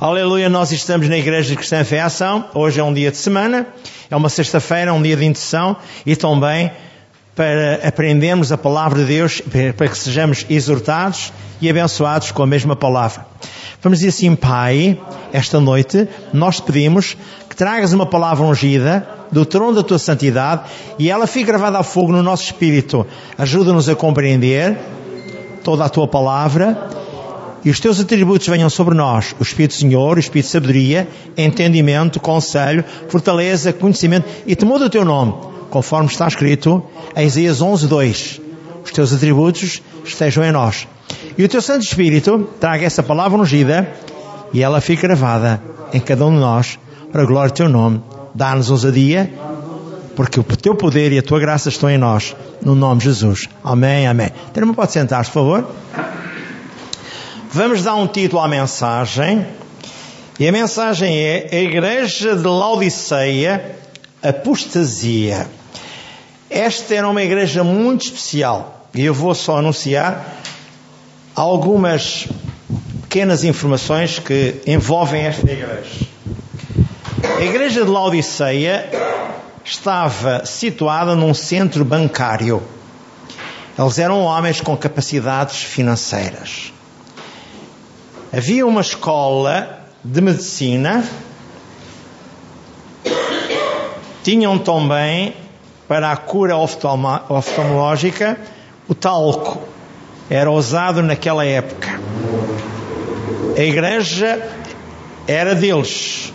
Aleluia, nós estamos na Igreja Cristã Fé Ação. Hoje é um dia de semana, é uma sexta-feira, um dia de intercessão e também para aprendermos a palavra de Deus, para que sejamos exortados e abençoados com a mesma palavra. Vamos dizer assim, Pai, esta noite nós te pedimos que tragas uma palavra ungida do trono da tua santidade e ela fique gravada a fogo no nosso espírito. Ajuda-nos a compreender toda a tua palavra e os teus atributos venham sobre nós, o Espírito Senhor, o Espírito de sabedoria, entendimento, conselho, fortaleza, conhecimento e temor do teu nome, conforme está escrito em Isaías 11, 2. Os teus atributos estejam em nós. E o teu Santo Espírito traga essa palavra ungida e ela fique gravada em cada um de nós, para a glória do teu nome. Dá-nos ousadia, porque o teu poder e a tua graça estão em nós, no nome de Jesus. Amém, amém. Termo pode sentar-se, por favor. Vamos dar um título à mensagem. E a mensagem é A Igreja de Laodiceia, Apostasia. Esta era uma igreja muito especial. E eu vou só anunciar algumas pequenas informações que envolvem esta igreja. A igreja de Laodiceia estava situada num centro bancário. Eles eram homens com capacidades financeiras. Havia uma escola de medicina, tinham também para a cura oftalmológica o talco. Era usado naquela época. A igreja era deles,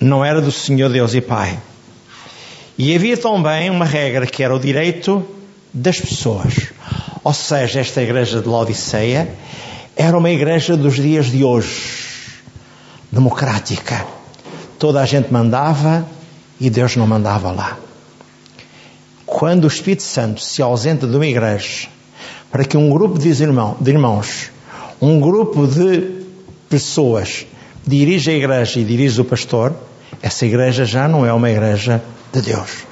não era do Senhor Deus e Pai. E havia também uma regra que era o direito das pessoas. Ou seja, esta igreja de Laodiceia era uma igreja dos dias de hoje, democrática. Toda a gente mandava e Deus não mandava lá. Quando o Espírito Santo se ausenta de uma igreja para que um grupo de irmãos, um grupo de pessoas dirija a igreja e dirige o pastor, essa igreja já não é uma igreja de Deus.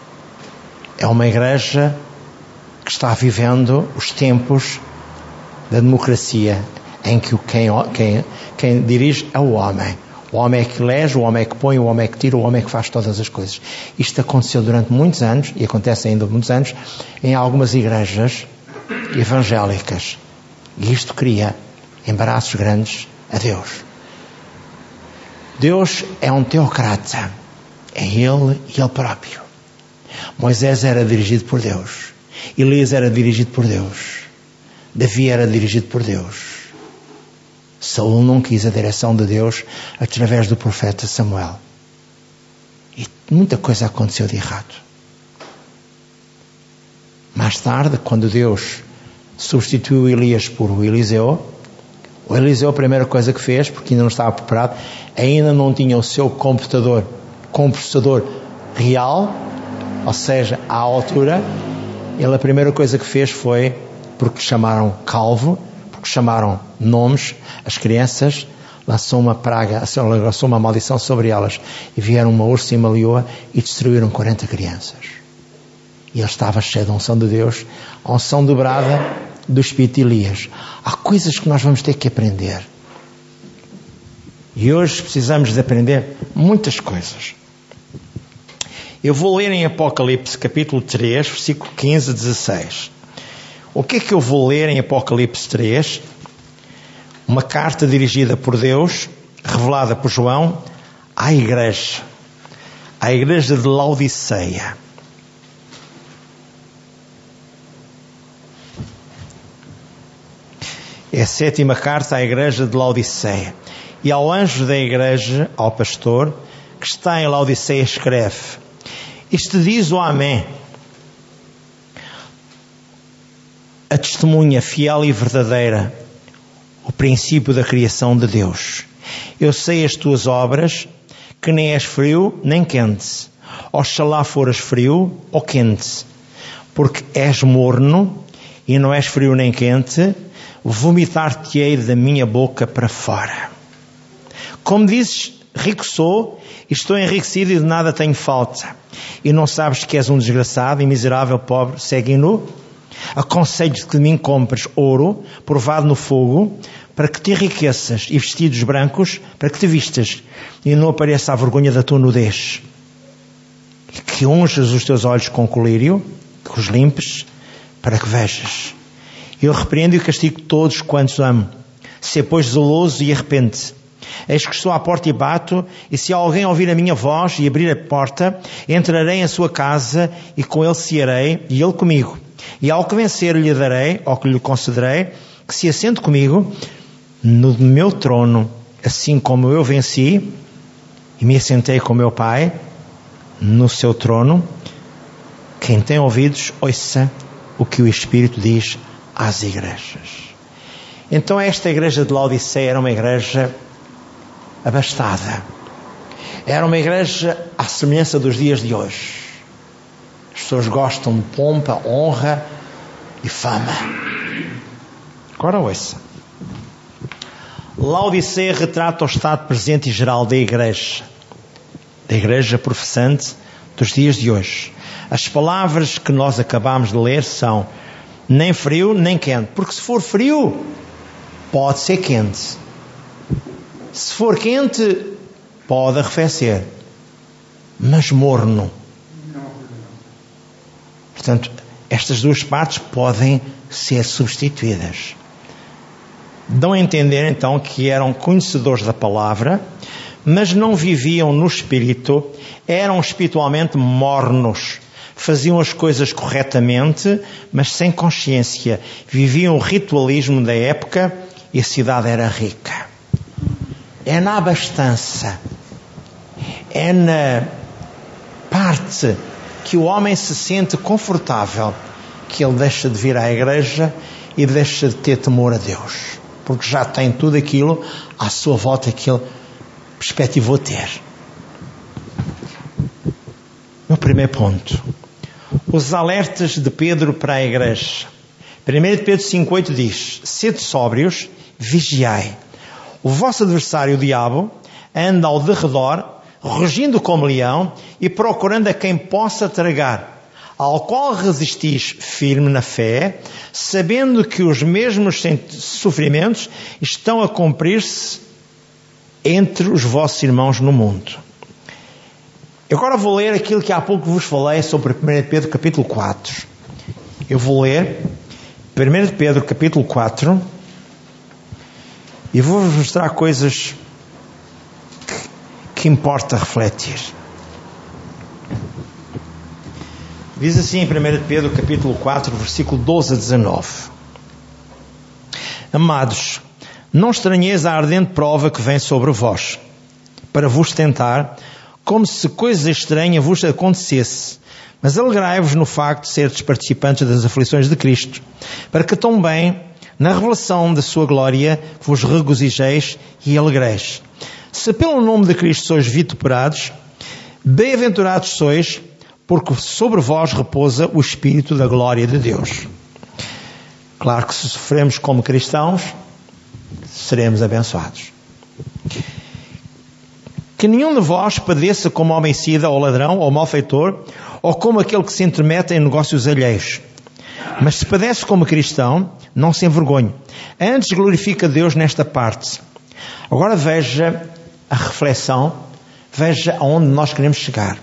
É uma igreja que está vivendo os tempos da democracia, em que quem, quem, quem dirige é o homem. O homem é que elege, o homem é que põe, o homem é que tira, o homem é que faz todas as coisas. Isto aconteceu durante muitos anos, e acontece ainda muitos anos, em algumas igrejas evangélicas. E isto cria embaraços grandes a Deus. Deus é um teocrata. É Ele e Ele próprio. Moisés era dirigido por Deus. Elias era dirigido por Deus. Davi era dirigido por Deus. Saul não quis a direção de Deus através do profeta Samuel. E muita coisa aconteceu de errado. Mais tarde, quando Deus substituiu Elias por Eliseu, o Eliseu a primeira coisa que fez, porque ainda não estava preparado, ainda não tinha o seu computador, computador real, ou seja, à altura, ele a primeira coisa que fez foi, porque chamaram calvo, porque chamaram nomes, as crianças, lançou uma praga, lançou uma maldição sobre elas. E vieram uma ursa e uma leoa e destruíram 40 crianças. E ele estava cheio da unção de Deus, a unção dobrada do Espírito de Elias. Há coisas que nós vamos ter que aprender. E hoje precisamos de aprender muitas coisas. Eu vou ler em Apocalipse capítulo 3, versículo 15 a 16. O que é que eu vou ler em Apocalipse 3? Uma carta dirigida por Deus, revelada por João, à igreja, à igreja de Laodiceia. É a sétima carta à igreja de Laodiceia. E ao anjo da igreja, ao pastor, que está em Laodiceia, escreve: isto diz o Amém. A testemunha fiel e verdadeira, o princípio da criação de Deus. Eu sei as tuas obras, que nem és frio nem quente. Oxalá foras frio ou quente, porque és morno e não és frio nem quente, vomitar-te-ei da minha boca para fora. Como dizes, rico sou, estou enriquecido e de nada tenho falta. E não sabes que és um desgraçado e miserável, pobre, segue nu? Aconselho-te que de mim compres ouro, provado no fogo, para que te enriqueças, e vestidos brancos, para que te vistas, e não apareça a vergonha da tua nudez. Que unjas os teus olhos com colírio, que os limpes, para que vejas. Eu repreendo e castigo todos quantos amo. Se pois zeloso e arrepende. Eis que estou à porta e bato, e se alguém ouvir a minha voz e abrir a porta, entrarei em sua casa e com ele cearei, e ele comigo. E ao que vencer lhe darei, ou que lhe concederei, que se assente comigo no meu trono, assim como eu venci e me assentei com meu Pai no seu trono. Quem tem ouvidos, ouça o que o Espírito diz às igrejas. Então esta igreja de Laodiceia era uma igreja abastada. Era uma igreja à semelhança dos dias de hoje. As pessoas gostam de pompa, honra e fama. Agora ouça. Laodiceia retrata o estado presente e geral da igreja, da igreja professante dos dias de hoje. As palavras que nós acabamos de ler são nem frio nem quente, porque se for frio, pode ser quente. Se for quente, pode arrefecer, mas morno. Portanto, estas duas partes podem ser substituídas. Dão a entender então que eram conhecedores da palavra, mas não viviam no espírito, eram espiritualmente mornos, faziam as coisas corretamente, mas sem consciência, viviam o ritualismo da época e a cidade era rica. É na abastança, é na parte que o homem se sente confortável que ele deixa de vir à igreja e deixa de ter temor a Deus, porque já tem tudo aquilo à sua volta que ele perspectivou ter. No primeiro ponto, os alertas de Pedro para a igreja. 1 Pedro 5,8 diz: Sede sóbrios, vigiai. O vosso adversário, o diabo, anda ao derredor, rugindo como leão e procurando a quem possa tragar, ao qual resistis firme na fé, sabendo que os mesmos sofrimentos estão a cumprir-se entre os vossos irmãos no mundo. Agora vou ler aquilo que há pouco vos falei sobre 1 Pedro capítulo 4. Eu vou ler 1 Pedro capítulo 4 e vou-vos mostrar coisas que, importa refletir. Diz assim em 1 Pedro capítulo 4, versículo 12 a 19. Amados, não estranheis a ardente prova que vem sobre vós, para vos tentar, como se coisa estranha vos acontecesse. Mas alegrai-vos no facto de seres participantes das aflições de Cristo, para que também, na revelação da sua glória, vos regozijeis e alegreis. Se pelo nome de Cristo sois vituperados, bem-aventurados sois, porque sobre vós repousa o Espírito da glória de Deus. Claro que se sofremos como cristãos, seremos abençoados. Que nenhum de vós padeça como homicida, ou ladrão, ou malfeitor, ou como aquele que se intermete em negócios alheios. Mas se padece como cristão, não se envergonhe. Antes glorifica Deus nesta parte. Agora veja a reflexão, veja aonde nós queremos chegar.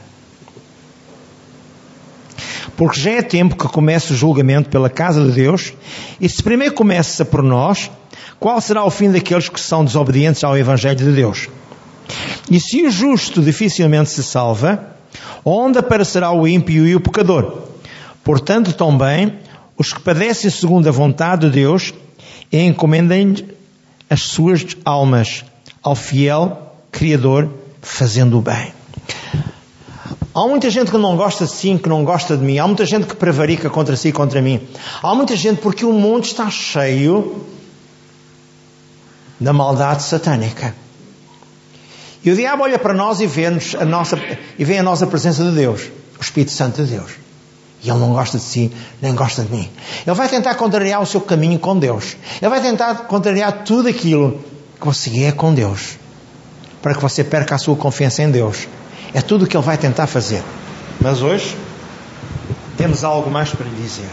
Porque já é tempo que comece o julgamento pela casa de Deus, e se primeiro começa por nós, qual será o fim daqueles que são desobedientes ao Evangelho de Deus? E se o justo dificilmente se salva, onde aparecerá o ímpio e o pecador? Portanto, também, os que padecem segundo a vontade de Deus, encomendem as suas almas ao fiel Criador, fazendo o bem. Há muita gente que não gosta de si, que não gosta de mim. Há muita gente que prevarica contra si e contra mim. Há muita gente porque o mundo está cheio da maldade satânica. E o diabo olha para nós e vê, a nossa, e vê a nossa presença de Deus, o Espírito Santo de Deus. E ele não gosta de si, nem gosta de mim. Ele vai tentar contrariar o seu caminho com Deus. Ele vai tentar contrariar tudo aquilo que você é com Deus. Para que você perca a sua confiança em Deus. É tudo o que ele vai tentar fazer. Mas hoje, temos algo mais para lhe dizer.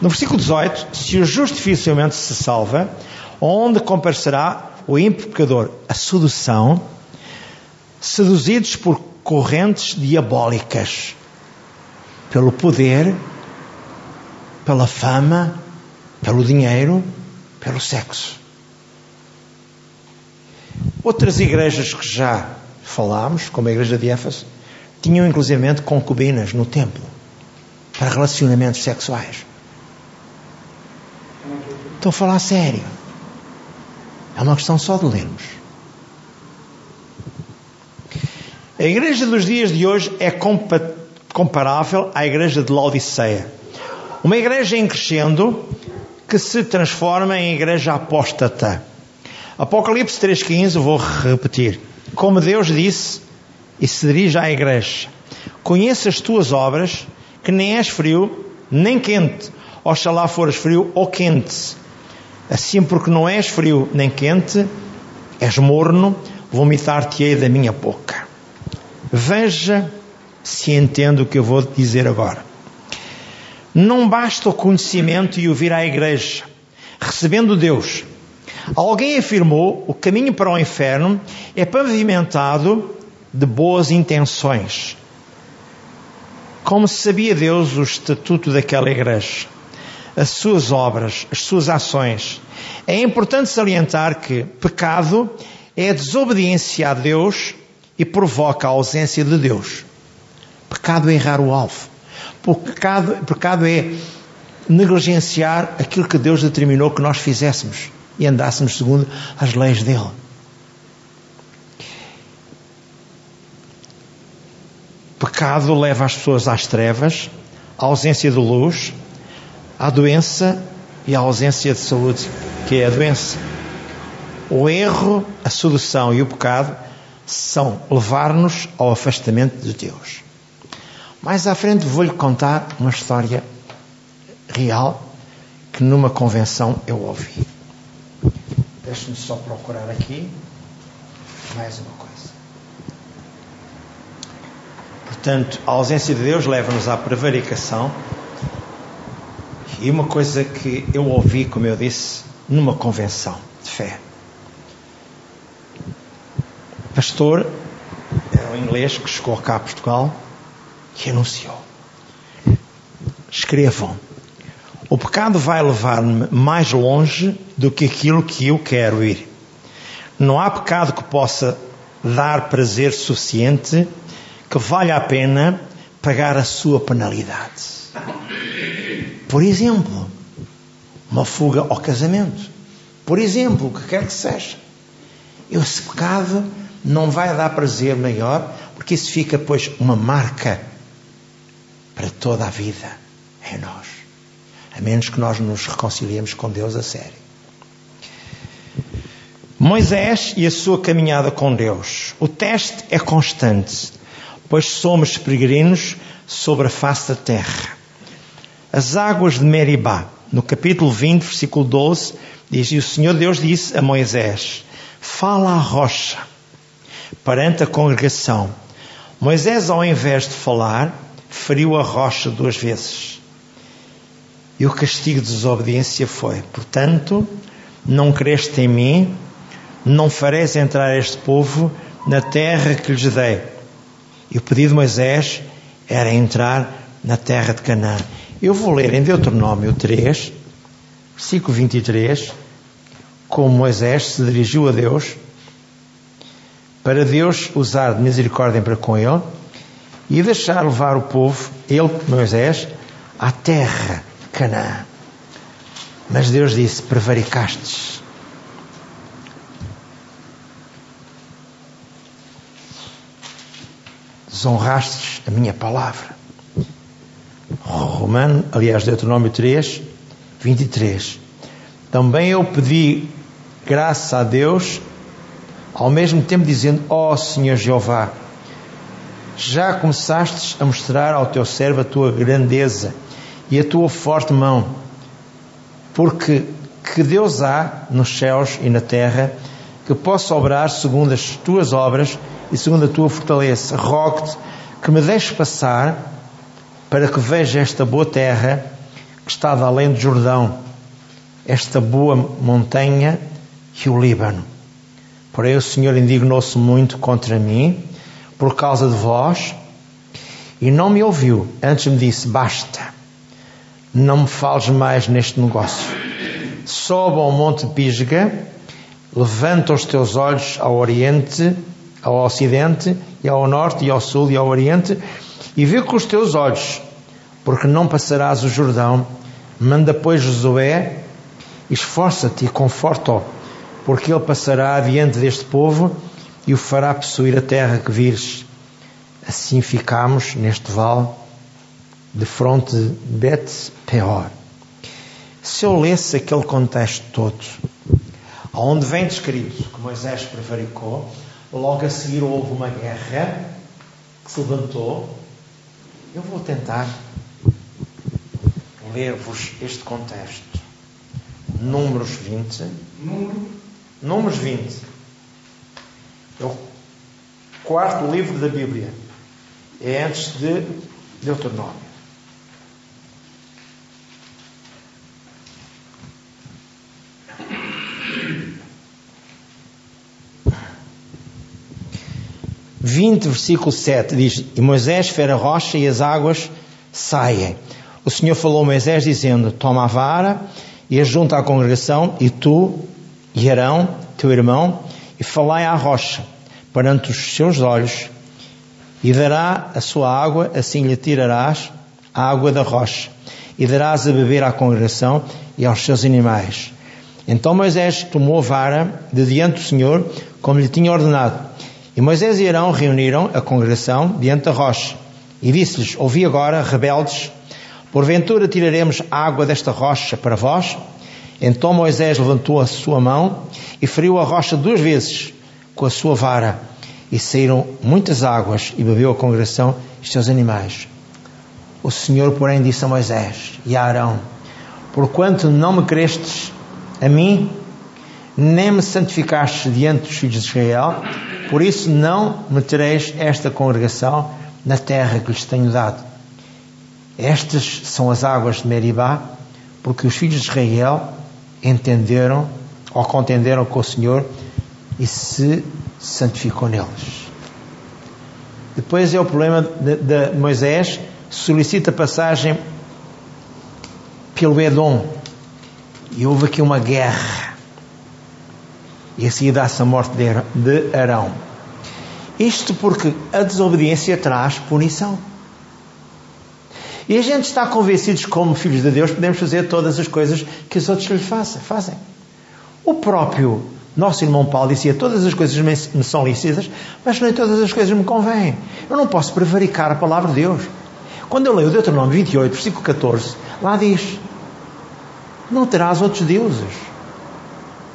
No versículo 18, se o justo dificilmente se salva, onde comparecerá o ímpio pecador? A sedução, seduzidos por correntes diabólicas, pelo poder, pela fama, pelo dinheiro, pelo sexo. Outras igrejas que já falámos, como a igreja de Éfeso, tinham inclusivamente concubinas no templo para relacionamentos sexuais. Estou a falar sério. É uma questão só de lermos. A igreja dos dias de hoje é comparável à igreja de Laodiceia. Uma igreja em crescendo que se transforma em igreja apóstata. Apocalipse 3,15, vou repetir. Como Deus disse, e se dirige à igreja: Conheça as tuas obras, que nem és frio, nem quente. Oxalá fores frio ou quente. Assim, porque não és frio nem quente, és morno, vomitar-te-ei da minha boca. Veja se entendo o que eu vou dizer agora. Não basta o conhecimento e ouvir à igreja, recebendo Deus. Alguém afirmou: o caminho para o inferno é pavimentado de boas intenções. Como sabia Deus o estatuto daquela igreja? as suas obras, as suas ações. É importante salientar que pecado é a desobediência a Deus e provoca a ausência de Deus. Pecado é errar o alvo. Pecado, pecado é negligenciar aquilo que Deus determinou que nós fizéssemos e andássemos segundo as leis dele. Pecado leva as pessoas às trevas, à ausência de luz, a doença e a ausência de saúde, que é a doença. O erro, a solução e o pecado são levar-nos ao afastamento de Deus. Mais à frente vou-lhe contar uma história real que numa convenção eu ouvi. Deixe-me só procurar aqui mais uma coisa. Portanto, a ausência de Deus leva-nos à prevaricação e uma coisa que eu ouvi, como eu disse, numa convenção de fé. Pastor um inglês que chegou cá a Portugal e anunciou: Escrevam, o pecado vai levar-me mais longe do que aquilo que eu quero ir. Não há pecado que possa dar prazer suficiente que valha a pena pagar a sua penalidade. Por exemplo, uma fuga ao casamento. Por exemplo, o que quer que seja. Esse pecado não vai dar prazer maior, porque isso fica, pois, uma marca para toda a vida em nós. A menos que nós nos reconciliemos com Deus a sério. Moisés e a sua caminhada com Deus. O teste é constante, pois somos peregrinos sobre a face da terra. As águas de Meribá, no capítulo 20, versículo 12, diz: E o Senhor Deus disse a Moisés: Fala à rocha perante a congregação. Moisés, ao invés de falar, feriu a rocha duas vezes. E o castigo de desobediência foi: Portanto, não creste em mim, não fareis entrar este povo na terra que lhes dei. E o pedido de Moisés era entrar na terra de Canaã. Eu vou ler em Deuteronômio 3, versículo 23, como Moisés se dirigiu a Deus, para Deus usar de misericórdia para com ele e deixar levar o povo, ele, Moisés, à terra Canaã. Mas Deus disse: prevaricastes. Desonrastes a minha palavra. Romano, aliás, Deuteronômio 3, 23. Também eu pedi graça a Deus, ao mesmo tempo dizendo: Ó oh, Senhor Jeová, já começastes a mostrar ao teu servo a tua grandeza e a tua forte mão, porque que Deus há nos céus e na terra que possa obrar segundo as tuas obras e segundo a tua fortaleza. Rogo-te que me deixes passar para que veja esta boa terra que está além do Jordão, esta boa montanha e o Líbano. Porém o Senhor indignou-se muito contra mim por causa de vós e não me ouviu. Antes me disse: Basta, não me fales mais neste negócio. Sobe ao monte Pisga, levanta os teus olhos ao oriente, ao ocidente, e ao norte, e ao sul, e ao oriente, e vê com os teus olhos, porque não passarás o Jordão. Manda, pois, Josué, esforça-te e conforta-o, porque ele passará adiante deste povo e o fará possuir a terra que vires. Assim ficamos neste vale de fronte de Bet Peor. Se eu lesse aquele contexto todo, onde vem descrito que Moisés prevaricou, logo a seguir houve uma guerra que se levantou. Eu vou tentar ler-vos este contexto. Números 20. Números 20. É o quarto livro da Bíblia. É antes de Deuteronômio. Vinte, versículo 7 diz: E Moisés fez a rocha e as águas saem. O Senhor falou a Moisés dizendo: Toma a vara e a junta à congregação, e tu e Arão, teu irmão, e falai à rocha perante os seus olhos, e dará a sua água, assim lhe tirarás a água da rocha, e darás a beber à congregação e aos seus animais. Então Moisés tomou a vara de diante do Senhor, como lhe tinha ordenado. E Moisés e Arão reuniram a congregação diante da rocha, e disse-lhes: Ouvi agora, rebeldes, porventura tiraremos água desta rocha para vós? Então Moisés levantou a sua mão e feriu a rocha duas vezes com a sua vara e saíram muitas águas e bebeu a congregação e seus animais. O Senhor, porém, disse a Moisés e a Arão: Porquanto não me crestes a mim, nem me santificaste diante dos filhos de Israel, por isso não metereis esta congregação na terra que lhes tenho dado. Estas são as águas de Meribá, porque os filhos de Israel entenderam ou contenderam com o Senhor e se santificou neles. Depois é o problema de, de Moisés, solicita passagem pelo Edom. E houve aqui uma guerra. E assim dá-se a morte de Arão. Isto porque a desobediência traz punição. E a gente está convencidos, como filhos de Deus, podemos fazer todas as coisas que os outros lhe fazem. O próprio nosso irmão Paulo dizia: Todas as coisas me são lícitas, mas nem todas as coisas me convêm. Eu não posso prevaricar a palavra de Deus. Quando eu leio Deuteronômio 28, versículo 14, lá diz: Não terás outros deuses.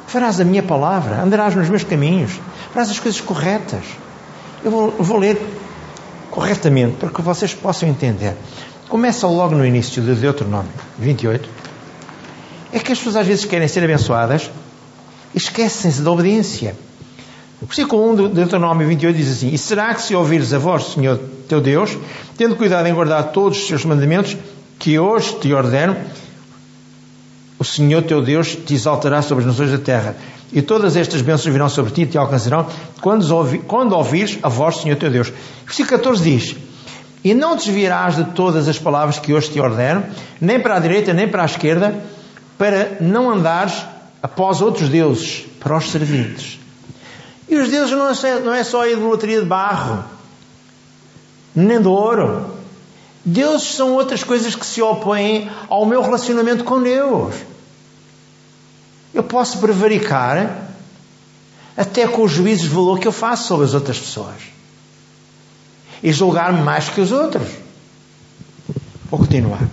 Farás a minha palavra, andarás nos meus caminhos, farás as coisas corretas. Eu vou, eu vou ler corretamente para que vocês possam entender. Começa logo no início de Deuteronômio 28. É que as pessoas às vezes querem ser abençoadas esquecem-se da obediência. O versículo 1 de Deuteronômio 28 diz assim: E será que se ouvires a voz Senhor teu Deus, tendo cuidado em guardar todos os seus mandamentos, que hoje te ordeno, o Senhor teu Deus te exaltará sobre as nações da terra, e todas estas bênçãos virão sobre ti e te alcançarão quando, ouvi, quando ouvires a voz do Senhor teu Deus. O versículo 14 diz: E não desviarás de todas as palavras que hoje te ordeno, nem para a direita, nem para a esquerda, para não andares após outros deuses para os servirdes. E os deuses não é, não é só a idolatria de barro, nem de ouro. Deuses são outras coisas que se opõem ao meu relacionamento com Deus. Eu posso prevaricar até com os juízos de valor que eu faço sobre as outras pessoas e julgar-me mais que os outros. Vou continuar.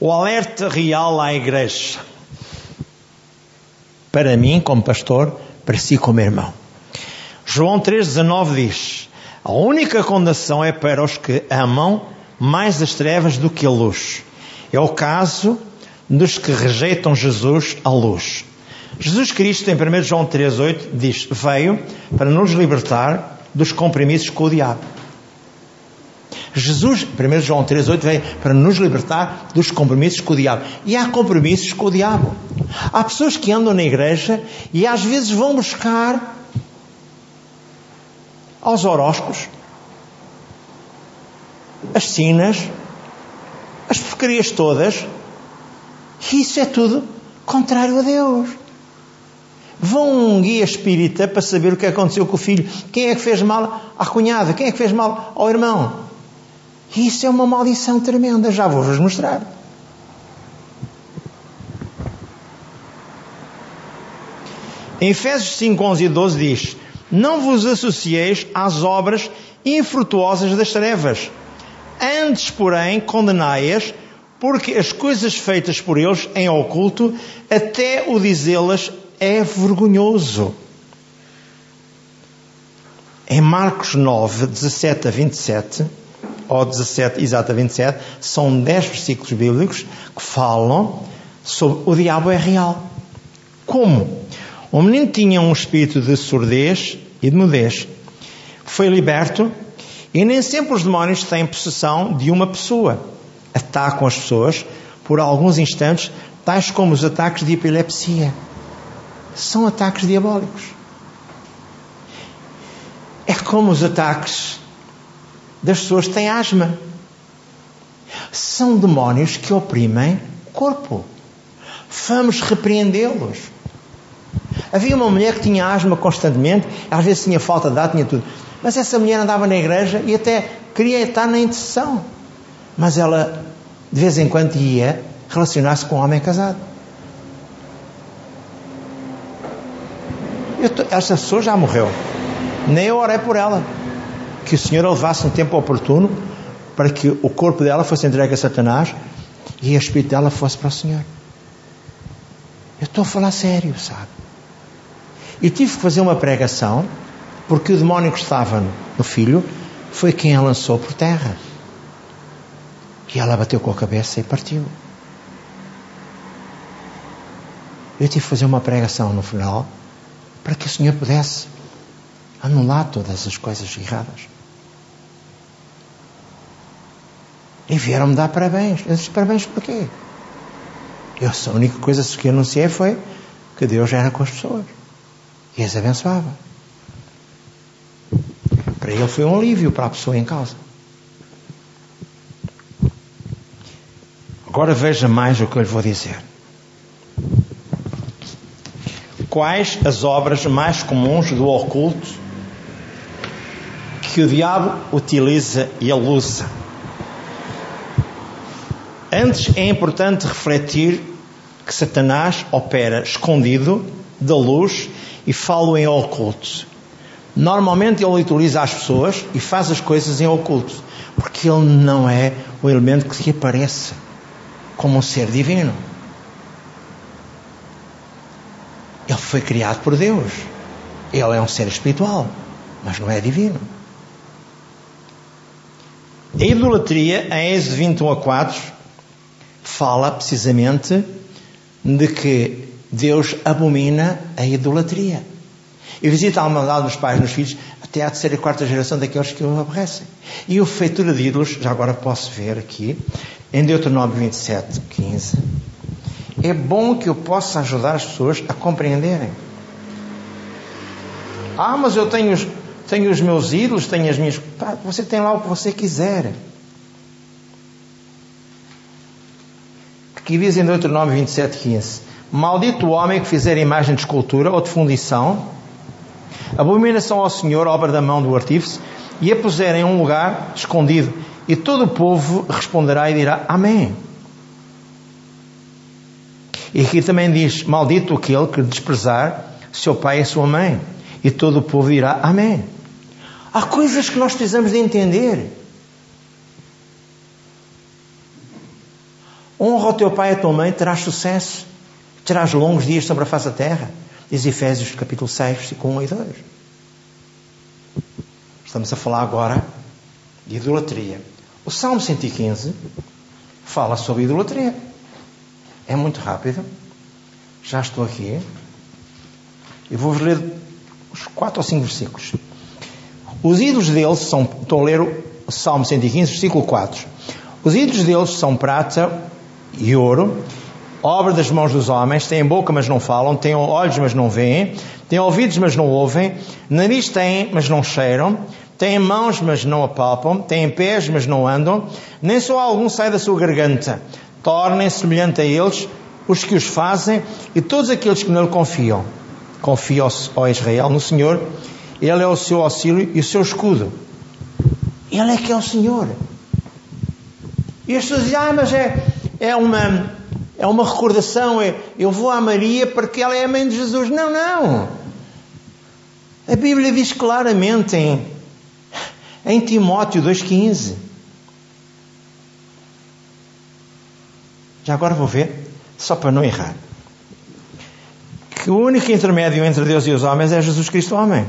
O alerta real à igreja. Para mim, como pastor, para si, como irmão. João 3,19 diz: A única condenação é para os que amam mais as trevas do que a luz. É o caso dos que rejeitam Jesus à luz. Jesus Cristo, em 1 João 3,8, diz: Veio para nos libertar dos compromissos com o diabo. Jesus, 1 João 3,8, veio para nos libertar dos compromissos com o diabo. E há compromissos com o diabo. Há pessoas que andam na igreja e às vezes vão buscar aos horóscopos as sinas, as porcarias todas, e isso é tudo contrário a Deus. Vão um guia espírita para saber o que aconteceu com o filho. Quem é que fez mal à cunhada? Quem é que fez mal ao irmão? Isso é uma maldição tremenda. Já vou-vos mostrar. Em Efésios 5, 11 e 12 diz: Não vos associeis às obras infrutuosas das trevas. Antes, porém, condenai-as, porque as coisas feitas por eles em oculto, até o dizê-las é vergonhoso. Em Marcos 9, 17 a 27, ou 17, exato a 27, são 10 versículos bíblicos que falam sobre o diabo é real. Como? O menino tinha um espírito de surdez e de mudez. Foi liberto e nem sempre os demónios têm possessão de uma pessoa. Atacam as pessoas por alguns instantes, tais como os ataques de epilepsia são ataques diabólicos. É como os ataques das pessoas que têm asma. São demónios que oprimem o corpo. Vamos repreendê-los. Havia uma mulher que tinha asma constantemente, às vezes tinha falta de ar, tinha tudo. Mas essa mulher andava na igreja e até queria estar na intercessão. Mas ela, de vez em quando, ia relacionar-se com um homem casado. Tô, essa pessoa já morreu. Nem eu orei por ela. Que o Senhor levasse um tempo oportuno para que o corpo dela fosse entregue a Satanás e o espírito dela fosse para o Senhor. Eu estou a falar sério, sabe? E tive que fazer uma pregação porque o demónio que estava no filho foi quem a lançou por terra. E ela bateu com a cabeça e partiu. Eu tive que fazer uma pregação no final para que o Senhor pudesse anular todas as coisas erradas. E vieram-me dar parabéns. Eu disse, parabéns porquê? Eu, a única coisa que anunciei foi que Deus era com as pessoas. E as abençoava. Para ele foi um alívio para a pessoa em causa. Agora veja mais o que eu lhe vou dizer quais as obras mais comuns do oculto que o diabo utiliza e ele usa. Antes é importante refletir que Satanás opera escondido da luz e fala em oculto. Normalmente ele utiliza as pessoas e faz as coisas em oculto, porque ele não é o elemento que se aparece como um ser divino. Ele foi criado por Deus. Ele é um ser espiritual, mas não é divino. A idolatria, em Êxodo 21 a 4, fala precisamente de que Deus abomina a idolatria. E visita a maldade dos pais nos filhos até a terceira e quarta geração daqueles que o aborrecem. E o feitura de ídolos, já agora posso ver aqui, em Deuteronômio 27, 15, é bom que eu possa ajudar as pessoas a compreenderem. Ah, mas eu tenho, tenho os meus ídolos, tenho as minhas. Pá, você tem lá o que você quiser. Aqui diz em Deuteronômio 27, 15: Maldito o homem que fizer imagem de escultura ou de fundição, abominação ao Senhor, obra da mão do artífice, e a puser em um lugar escondido. E todo o povo responderá e dirá: Amém. E aqui também diz: Maldito aquele que desprezar seu pai e sua mãe. E todo o povo dirá: Amém. Há coisas que nós precisamos de entender. Honra o teu pai e a tua mãe, terás sucesso, terás longos dias sobre a face da terra. Diz Efésios capítulo 6, versículo 1 e 2. Estamos a falar agora de idolatria. O Salmo 115 fala sobre idolatria. É muito rápido. Já estou aqui. E vou-vos ler os quatro ou cinco versículos. Os ídolos deles são, estou a ler Salmo 115, versículo 4. Os ídolos deles são prata e ouro, obra das mãos dos homens, têm boca, mas não falam, têm olhos, mas não veem, têm ouvidos, mas não ouvem, nariz têm, mas não cheiram, têm mãos, mas não apalpam, têm pés, mas não andam, nem só algum sai da sua garganta. Tornem semelhante a eles os que os fazem e todos aqueles que nele confiam. Confia, ó Israel, no Senhor, Ele é o seu auxílio e o seu escudo. Ele é que é o Senhor. E as pessoas dizem, ah, mas é, é uma, é uma recordação, é, eu vou à Maria porque ela é a mãe de Jesus. Não, não. A Bíblia diz claramente em, em Timóteo 2,15. Já agora vou ver, só para não errar. Que o único intermédio entre Deus e os homens é Jesus Cristo homem.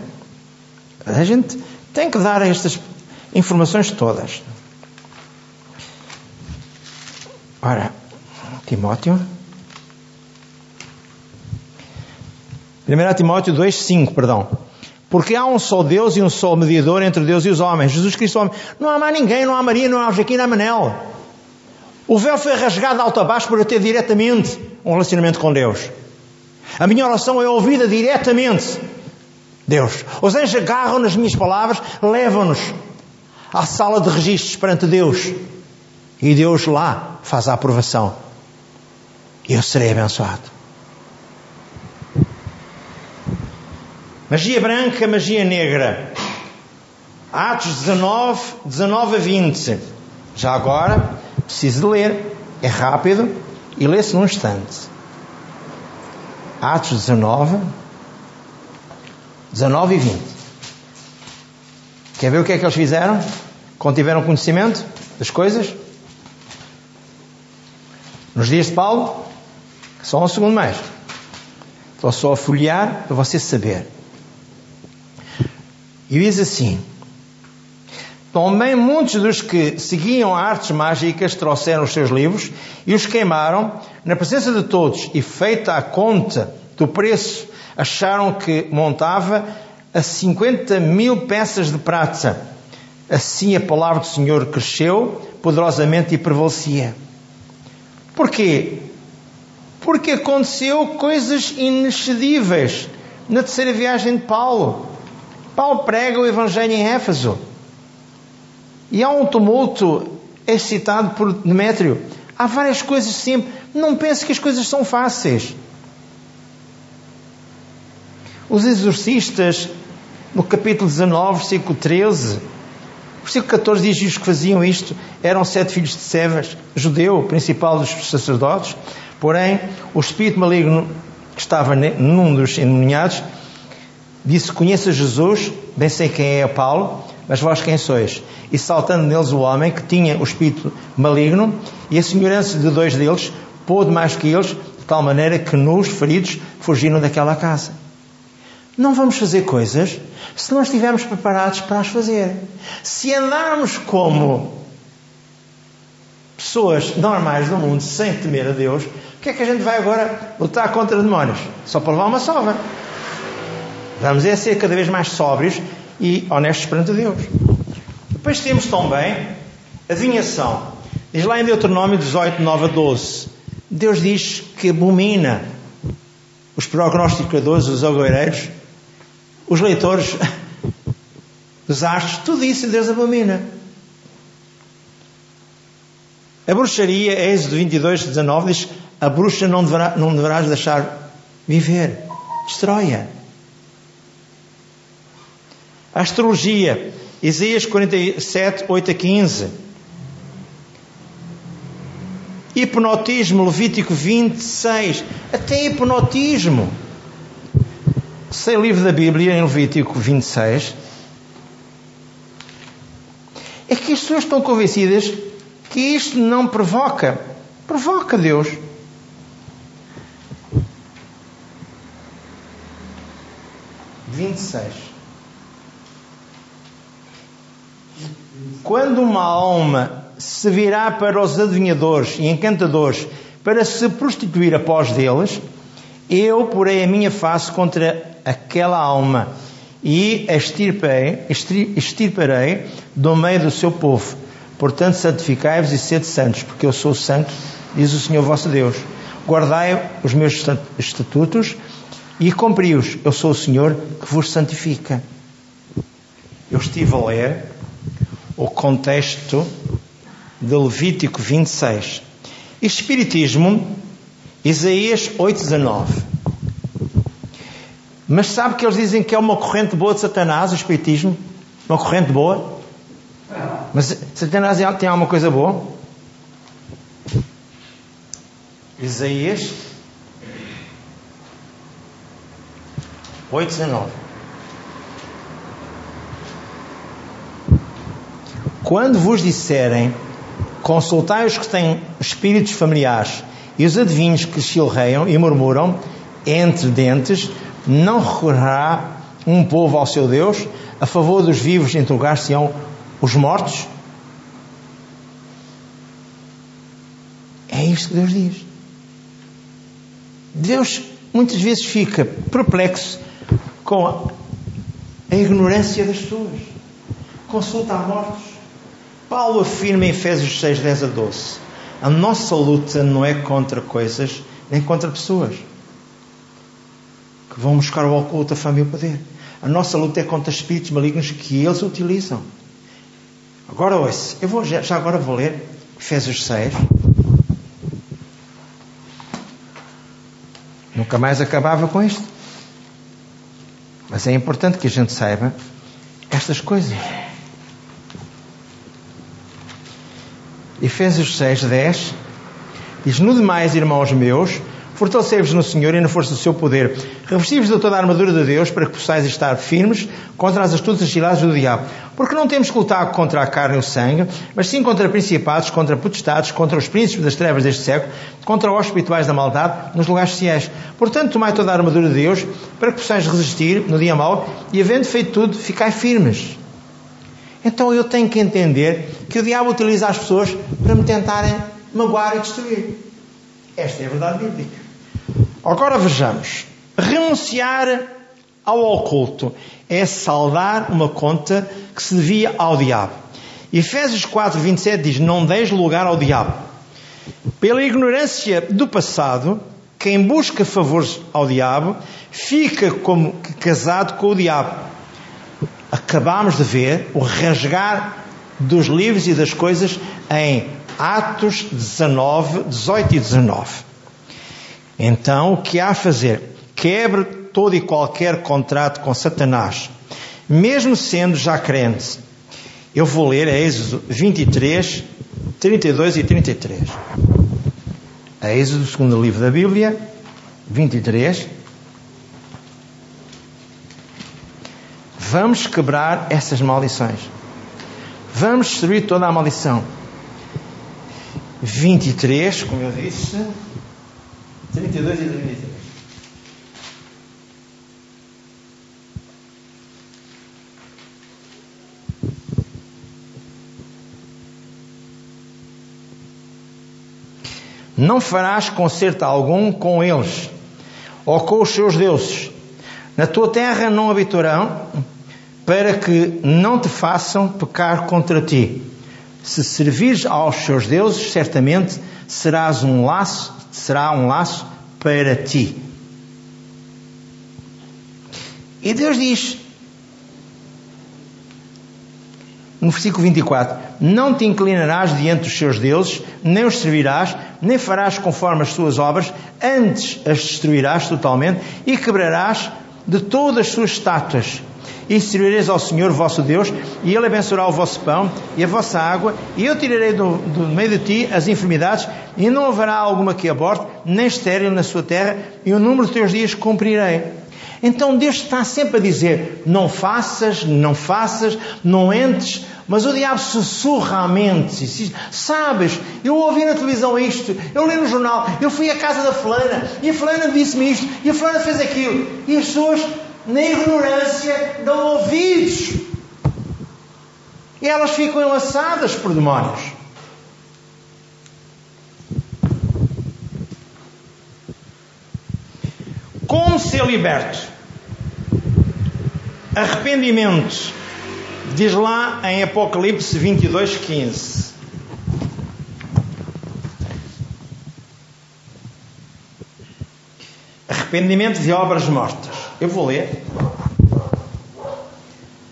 A gente tem que dar estas informações todas. Ora, Timóteo. 1 Timóteo 2, 5, perdão. Porque há um só Deus e um só mediador entre Deus e os homens, Jesus Cristo homem. Não há mais ninguém, não há Maria, não há Joaquim, não há Manel. O véu foi rasgado alto a baixo para ter diretamente um relacionamento com Deus. A minha oração é ouvida diretamente. Deus. Os anjos agarram nas minhas palavras, levam-nos à sala de registros perante Deus. E Deus lá faz a aprovação. Eu serei abençoado. Magia branca, magia negra. Atos 19, 19 a 20. Já agora, preciso de ler. É rápido e lê-se num instante. Atos 19, 19 e 20. Quer ver o que é que eles fizeram? Quando tiveram conhecimento das coisas? Nos dias de Paulo, só um segundo mais. Estou só a folhear para você saber. E diz assim: Também muitos dos que seguiam artes mágicas trouxeram os seus livros e os queimaram na presença de todos, e feita a conta do preço, acharam que montava a 50 mil peças de prata. Assim a palavra do Senhor cresceu poderosamente e prevalecia. Porquê? Porque aconteceu coisas inexcedíveis na terceira viagem de Paulo. Paulo prega o Evangelho em Éfeso. E há um tumulto excitado por Demétrio. Há várias coisas sempre. Não pense que as coisas são fáceis. Os exorcistas, no capítulo 19, versículo 13, versículo 14 diz que os que faziam isto eram sete filhos de Sevas, judeu, principal dos sacerdotes. Porém, o espírito maligno que estava num dos endemoniados disse: Conheça Jesus, bem sei quem é Paulo, mas vós quem sois? E saltando neles o homem que tinha o espírito maligno, e a senhorança de dois deles pôde mais que eles, de tal maneira que nos feridos fugiram daquela casa. Não vamos fazer coisas se não estivermos preparados para as fazer. Se andarmos como pessoas normais do mundo sem temer a Deus, o que é que a gente vai agora lutar contra demónios? Só para levar uma sova. Vamos é ser cada vez mais sóbrios e honestos perante Deus. Depois temos também adivinhação. Diz lá em Deuteronômio 18, 9 a 12. Deus diz que abomina os prognosticadores, os agoureiros, os leitores dos astros, tudo isso Deus abomina. A bruxaria, Êxodo 22, 19, diz: A bruxa não, deverá, não deverás deixar viver, destrói-a. Astrologia, Isaías 47, 8 a 15. Hipnotismo, Levítico 26. Até hipnotismo. Sem livro da Bíblia, em Levítico 26. É que as pessoas estão convencidas que isto não provoca. Provoca Deus. Vinte e seis. Quando uma alma se virá para os adivinhadores e encantadores para se prostituir após deles, eu porei a minha face contra aquela alma e extirpei, extirparei do meio do seu povo. Portanto, santificai-vos e sede santos, porque eu sou santo, diz o Senhor vosso Deus. Guardai os meus estatutos e cumpri-os. Eu sou o Senhor que vos santifica. Eu estive a ler o contexto de Levítico 26. Espiritismo, Isaías 8,19. Mas sabe que eles dizem que é uma corrente boa de Satanás, o Espiritismo? Uma corrente boa? Mas Satanás tem alguma coisa boa? Isaías 8,19. Quando vos disserem, consultai os que têm espíritos familiares e os adivinhos que chilreiam e murmuram entre dentes, não recorrerá um povo ao seu Deus, a favor dos vivos interrogar-se-ão os mortos? É isto que Deus diz. Deus muitas vezes fica perplexo com a ignorância das pessoas. Consulta a mortos. Paulo afirma em Efésios 6, 10 a 12: A nossa luta não é contra coisas, nem contra pessoas que vão buscar o oculto, a fama e o poder. A nossa luta é contra espíritos malignos que eles utilizam. Agora ouça, eu vou, já agora vou ler Efésios 6. Nunca mais acabava com isto. Mas é importante que a gente saiba estas coisas. Efésios 6, 10 diz: No demais, irmãos meus, Fortalecei-vos no Senhor e na força do seu poder. Revesti-vos de toda a armadura de Deus para que possais estar firmes contra as astutas ciladas do diabo. Porque não temos que lutar contra a carne e o sangue, mas sim contra principados, contra potestades, contra os príncipes das trevas deste século, contra os espirituais da maldade nos lugares sociais. Portanto, tomai toda a armadura de Deus para que possais resistir no dia mau e, havendo feito tudo, ficai firmes. Então eu tenho que entender que o diabo utiliza as pessoas para me tentarem magoar e destruir. Esta é a verdade bíblica. Agora vejamos. Renunciar ao oculto é saldar uma conta que se devia ao diabo. Efésios 4, 27 diz: Não deis lugar ao diabo. Pela ignorância do passado, quem busca favores ao diabo fica como casado com o diabo. Acabamos de ver o rasgar dos livros e das coisas em Atos 19, 18 e 19. Então, o que há a fazer? Quebre todo e qualquer contrato com Satanás, mesmo sendo já crente. Eu vou ler Êxodo 23, 32 e 33. Êxodo, segundo livro da Bíblia, 23. Vamos quebrar essas maldições. Vamos destruir toda a maldição. 23, como eu disse, 32 e 33. Não farás concerto algum com eles, ou com os seus deuses. Na tua terra não habitarão, para que não te façam pecar contra ti. Se servires aos seus deuses, certamente serás um laço será um laço para ti. E Deus diz, no versículo 24: Não te inclinarás diante dos seus deuses, nem os servirás, nem farás conforme as suas obras, antes as destruirás totalmente e quebrarás de todas as suas estátuas e servireis ao Senhor vosso Deus, e Ele abençoará o vosso pão e a vossa água, e eu tirarei do, do meio de ti as enfermidades, e não haverá alguma que aborte, nem estéril na sua terra, e o número dos teus dias cumprirei. Então Deus está sempre a dizer: não faças, não faças, não entres, mas o diabo sussurra a mente. Sabes, eu ouvi na televisão isto, eu li no jornal, eu fui à casa da fulana, e a fulana disse-me isto, e a fulana fez aquilo. E as pessoas na ignorância dão ouvidos. E elas ficam enlaçadas por demónios. Como ser liberto? Arrependimento. Diz lá em Apocalipse 22, 15. Arrependimento de obras mortas. Eu vou ler.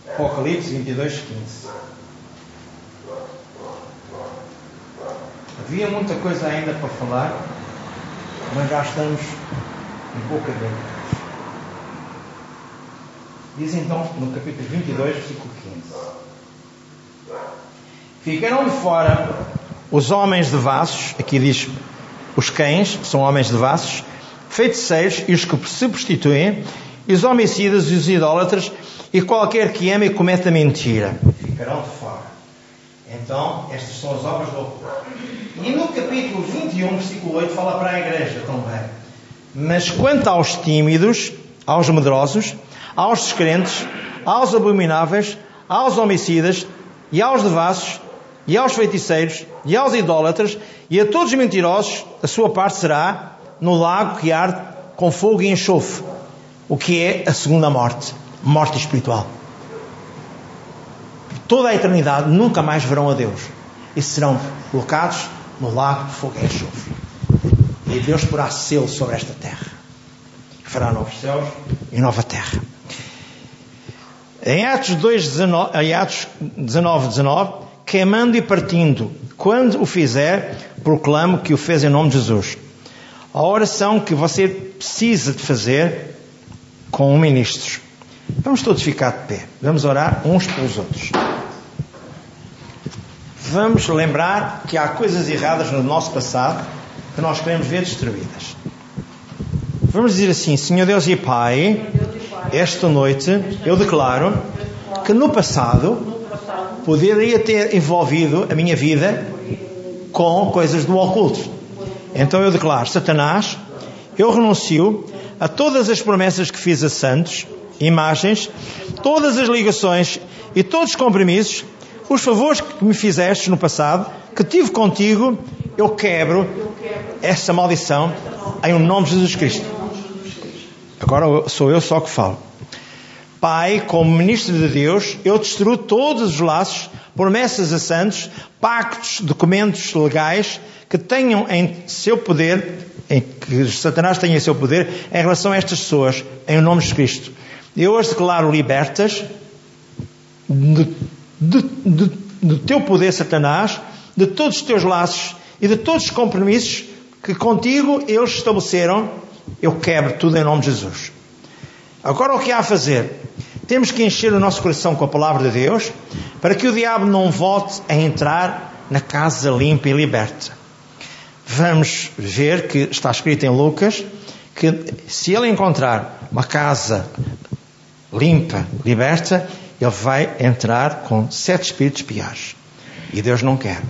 Apocalipse 22, 15. Havia muita coisa ainda para falar, mas já estamos em pouca dentro. Diz então no capítulo 22, versículo 15: Ficaram de fora os homens de vasos, aqui diz os cães, são homens de vasos, feiticeiros e os que se prostituem, e os homicidas e os idólatras, e qualquer que ame e cometa mentira. Ficarão de fora. Então, estas são as obras do oculto. E no capítulo 21, versículo 8, fala para a igreja também. Mas quanto aos tímidos, aos medrosos, aos descrentes, aos abomináveis, aos homicidas, e aos devassos, e aos feiticeiros, e aos idólatras, e a todos os mentirosos, a sua parte será no lago que arde com fogo e enxofre, o que é a segunda morte, morte espiritual. Toda a eternidade nunca mais verão a Deus e serão colocados no lago de fogo e enxofre. E Deus porá selo sobre esta terra. Fará novos céus e nova terra. Em Atos, 2, 19, em Atos 19, 19, queimando e partindo, quando o fizer, proclamo que o fez em nome de Jesus. A oração que você precisa de fazer com o ministro. Vamos todos ficar de pé. Vamos orar uns pelos outros. Vamos lembrar que há coisas erradas no nosso passado que nós queremos ver destruídas. Vamos dizer assim, Senhor Deus e Pai, esta noite eu declaro que no passado poderia ter envolvido a minha vida com coisas do oculto. Então eu declaro, Satanás, eu renuncio a todas as promessas que fiz a santos, imagens, todas as ligações e todos os compromissos, os favores que me fizeste no passado, que tive contigo, eu quebro essa maldição em nome de Jesus Cristo. Agora sou eu só que falo. Pai, como ministro de Deus, eu destruo todos os laços, promessas a santos, pactos, documentos legais que tenham em seu poder, em que Satanás tenha seu poder, em relação a estas pessoas, em nome de Cristo. Eu as declaro libertas do teu poder, Satanás, de todos os teus laços e de todos os compromissos que contigo eles estabeleceram eu quebro tudo em nome de Jesus. Agora o que há a fazer? Temos que encher o nosso coração com a palavra de Deus para que o diabo não volte a entrar na casa limpa e liberta. Vamos ver que está escrito em Lucas que se ele encontrar uma casa limpa, liberta, ele vai entrar com sete espíritos piores. E Deus não quer.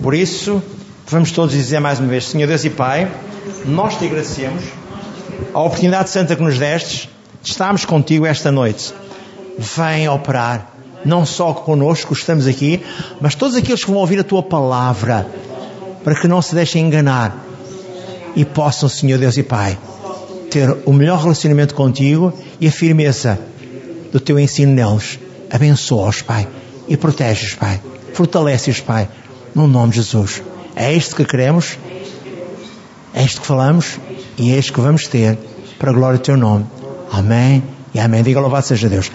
Por isso, vamos todos dizer mais uma vez: Senhor Deus e Pai, nós te agradecemos a oportunidade santa que nos destes de estarmos contigo esta noite. Vem operar, não só conosco estamos aqui, mas todos aqueles que vão ouvir a tua palavra, para que não se deixem enganar e possam, Senhor Deus e Pai, ter o melhor relacionamento contigo e a firmeza do teu ensino neles. Abençoa-os, Pai, e protege-os, Pai. Fortalece-os, Pai, no nome de Jesus. É isto que queremos, é isto que falamos e é isto que vamos ter para a glória do teu nome. Amém e amém. Diga louvado seja Deus.